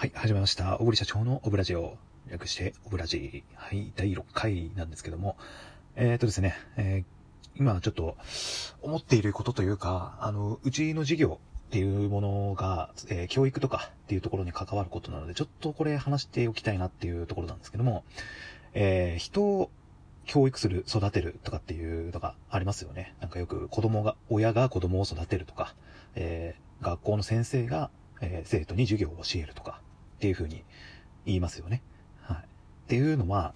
はい、始めました。小栗社長のオブラジオ。略して、オブラジはい、第6回なんですけども。えっ、ー、とですね、えー、今ちょっと思っていることというか、あの、うちの事業っていうものが、えー、教育とかっていうところに関わることなので、ちょっとこれ話しておきたいなっていうところなんですけども、えー、人を教育する、育てるとかっていうのがありますよね。なんかよく子供が、親が子供を育てるとか、えー、学校の先生が、えー、生徒に授業を教えるとか、っていうふうに言いますよね。はい。っていうのは、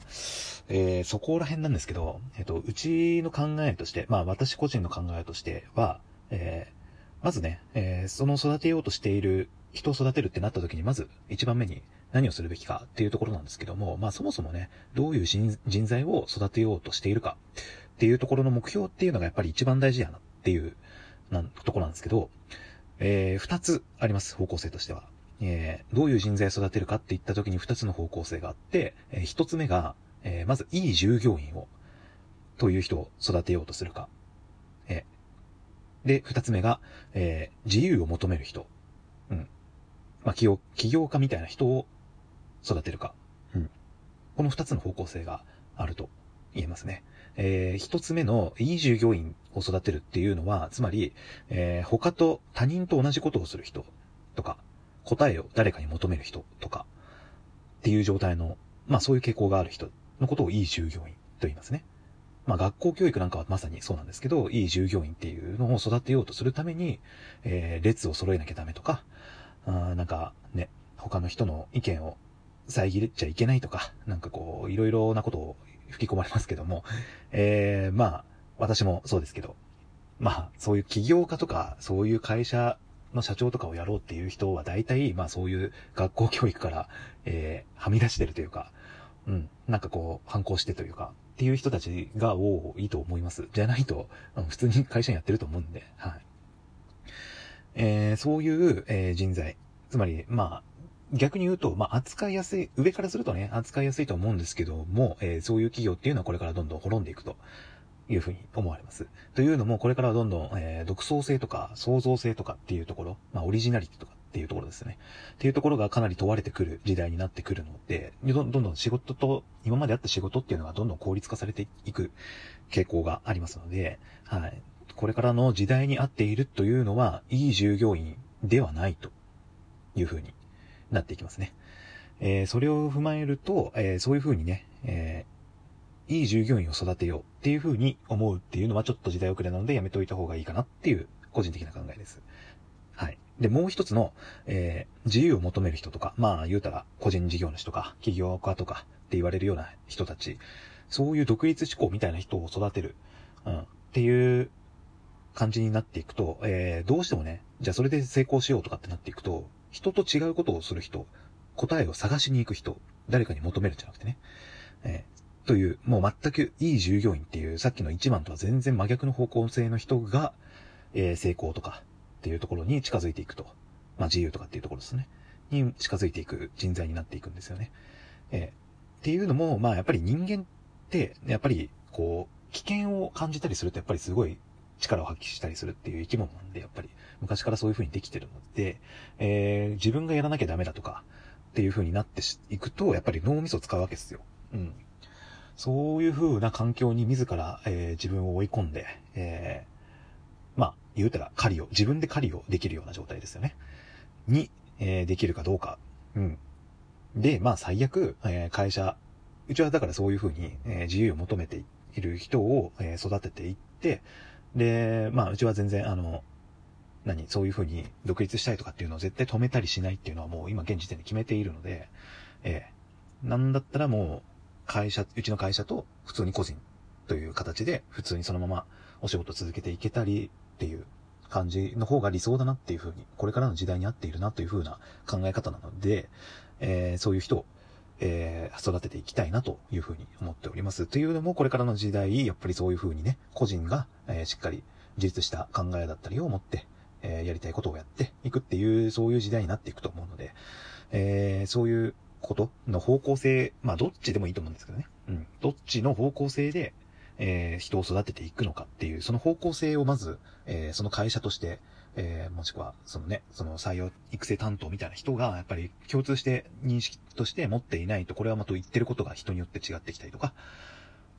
えー、そこら辺なんですけど、えっ、と、うちの考えとして、まあ私個人の考えとしては、えー、まずね、えー、その育てようとしている人を育てるってなった時に、まず一番目に何をするべきかっていうところなんですけども、まあそもそもね、どういう人材を育てようとしているかっていうところの目標っていうのがやっぱり一番大事やなっていうなんところなんですけど、えー、二つあります、方向性としては。えー、どういう人材を育てるかって言った時に二つの方向性があって、えー、一つ目が、えー、まずいい従業員を、という人を育てようとするか。えー、で、二つ目が、えー、自由を求める人。うん。まあ、企業、起業家みたいな人を育てるか。うん。この二つの方向性があると言えますね。えー、一つ目のいい従業員を育てるっていうのは、つまり、えー、他と他人と同じことをする人とか、答えを誰かに求める人とか、っていう状態の、まあそういう傾向がある人のことをいい従業員と言いますね。まあ学校教育なんかはまさにそうなんですけど、いい従業員っていうのを育てようとするために、えー、列を揃えなきゃダメとか、あなんかね、他の人の意見を遮れちゃいけないとか、なんかこう、いろいろなことを吹き込まれますけども、えー、まあ、私もそうですけど、まあ、そういう起業家とか、そういう会社の社長とかをやろうっていう人は大体、まあそういう学校教育から、えー、はみ出してるというか、うん、なんかこう、反抗してというか、っていう人たちが多いと思います。じゃないと、うん、普通に会社にやってると思うんで、はい。えー、そういう、えー、人材。つまり、まあ、逆に言うと、まあ、扱いやすい、上からするとね、扱いやすいと思うんですけども、えー、そういう企業っていうのはこれからどんどん滅んでいくと。いうふうに思われます。というのも、これからはどんどん、えー、独創性とか創造性とかっていうところ、まあ、オリジナリティとかっていうところですね。っていうところがかなり問われてくる時代になってくるので、どんどん仕事と、今まであった仕事っていうのがどんどん効率化されていく傾向がありますので、はい。これからの時代に合っているというのは、いい従業員ではないというふうになっていきますね。えー、それを踏まえると、えー、そういうふうにね、えいい従業員を育てようっていう風に思うっていうのはちょっと時代遅れなのでやめといた方がいいかなっていう個人的な考えです。はい。で、もう一つの、えー、自由を求める人とか、まあ言うたら個人事業主とか起業家とかって言われるような人たち、そういう独立志向みたいな人を育てる、うん、っていう感じになっていくと、えー、どうしてもね、じゃあそれで成功しようとかってなっていくと、人と違うことをする人、答えを探しに行く人、誰かに求めるんじゃなくてね、えという、もう全くいい従業員っていう、さっきの1番とは全然真逆の方向性の人が、えー、成功とかっていうところに近づいていくと。まあ自由とかっていうところですね。に近づいていく人材になっていくんですよね。えー、っていうのも、まあやっぱり人間って、やっぱり、こう、危険を感じたりするとやっぱりすごい力を発揮したりするっていう生き物なんで、やっぱり昔からそういう風にできてるので、えー、自分がやらなきゃダメだとかっていう風になっていくと、やっぱり脳みそを使うわけですよ。うん。そういう風な環境に自ら、えー、自分を追い込んで、えー、まあ、言うたら狩りを、自分で狩りをできるような状態ですよね。に、えー、できるかどうか。うん。で、まあ、最悪、え、会社、うちはだからそういう風に、え、自由を求めている人を、え、育てていって、で、まあ、うちは全然、あの、何、そういう風に独立したいとかっていうのを絶対止めたりしないっていうのはもう今現時点で決めているので、えー、なんだったらもう、会社、うちの会社と普通に個人という形で普通にそのままお仕事続けていけたりっていう感じの方が理想だなっていうふうに、これからの時代に合っているなというふうな考え方なので、えー、そういう人を、えー、育てていきたいなというふうに思っております。というのも、これからの時代、やっぱりそういうふうにね、個人が、えー、しっかり自立した考えだったりを持って、え、やりたいことをやっていくっていう、そういう時代になっていくと思うので、え、そういうことの方向性、まあどっちでもいいと思うんですけどね。うん。どっちの方向性で、えー、人を育てていくのかっていう、その方向性をまず、えー、その会社として、えー、もしくは、そのね、その採用育成担当みたいな人が、やっぱり共通して認識として持っていないと、これはまた言ってることが人によって違ってきたりとか、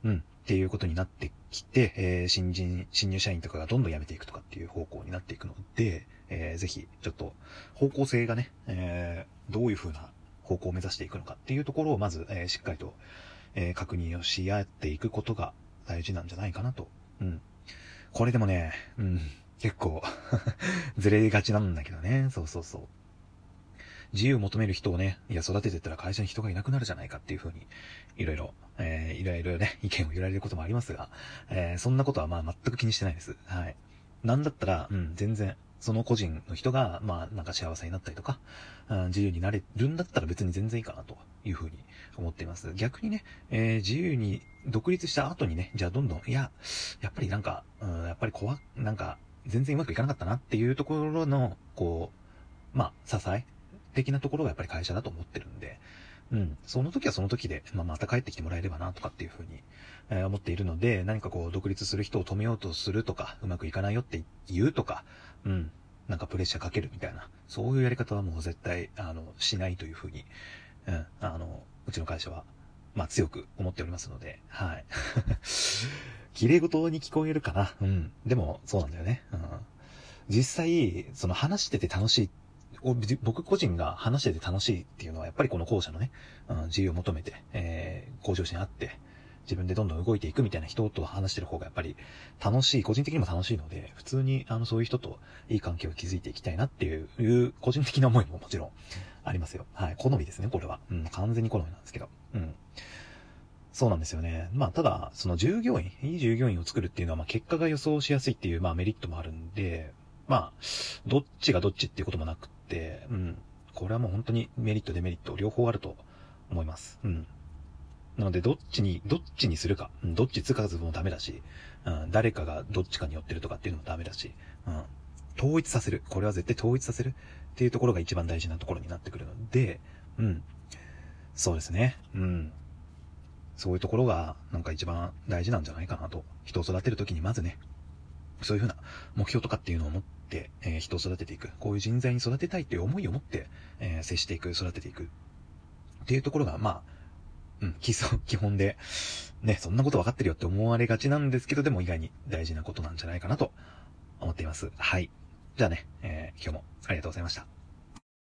うん、っていうことになってきて、えー、新人、新入社員とかがどんどん辞めていくとかっていう方向になっていくので、えー、ぜひ、ちょっと、方向性がね、えー、どういう風な方向を目指していくのかっていうところを、まず、えー、しっかりと、えー、確認をし合っていくことが大事なんじゃないかなと。うん。これでもね、うん、結構 ずれがちなんだけどね。そうそうそう。自由を求める人をね、いや、育ててったら会社に人がいなくなるじゃないかっていう風に、いろいろ、えー、いろいろね、意見を言われることもありますが、えー、そんなことはまあ全く気にしてないです。はい。なんだったら、うん、全然、その個人の人が、まあ、なんか幸せになったりとか、うん、自由になれるんだったら別に全然いいかなというふうに思っています。逆にね、えー、自由に独立した後にね、じゃあどんどん、いや、やっぱりなんか、うん、やっぱり怖、なんか、全然うまくいかなかったなっていうところの、こう、まあ、支え的なところがやっぱり会社だと思ってるんで、うん、その時はその時で、まあ、また帰ってきてもらえればな、とかっていうふうに、えー、思っているので、何かこう、独立する人を止めようとするとか、うまくいかないよって言うとか、うん、なんかプレッシャーかけるみたいな、そういうやり方はもう絶対、あの、しないというふうに、うん、あの、うちの会社は、まあ、強く思っておりますので、はい。綺麗事に聞こえるかな。うん。でも、そうなんだよね。うん。実際、その話してて楽しい僕個人が話してて楽しいっていうのは、やっぱりこの後者のね、うん、自由を求めて、えー、向上心あって、自分でどんどん動いていくみたいな人と話してる方がやっぱり楽しい、個人的にも楽しいので、普通にあのそういう人といい関係を築いていきたいなっていう、個人的な思いももちろんありますよ。はい。好みですね、これは。うん、完全に好みなんですけど。うん。そうなんですよね。まあ、ただ、その従業員、いい従業員を作るっていうのは、まあ、結果が予想しやすいっていう、まあ、メリットもあるんで、まあ、どっちがどっちっていうこともなく、うん。これはもう本当にメリット、デメリット、両方あると思います。うん。なので、どっちに、どっちにするか、うん、どっちつかずもダメだし、うん、誰かがどっちかに寄ってるとかっていうのもダメだし、うん、統一させる。これは絶対統一させるっていうところが一番大事なところになってくるので、うん。そうですね。うん。そういうところが、なんか一番大事なんじゃないかなと。人を育てるときにまずね、そういうふうな目標とかっていうのを持って、えー、人を育てていく。こういう人材に育てたいっていう思いを持って、えー、接していく、育てていく。っていうところが、まあ、うん、基礎、基本で、ね、そんなこと分かってるよって思われがちなんですけど、でも意外に大事なことなんじゃないかなと思っています。はい。じゃあね、えー、今日もありがとうございました。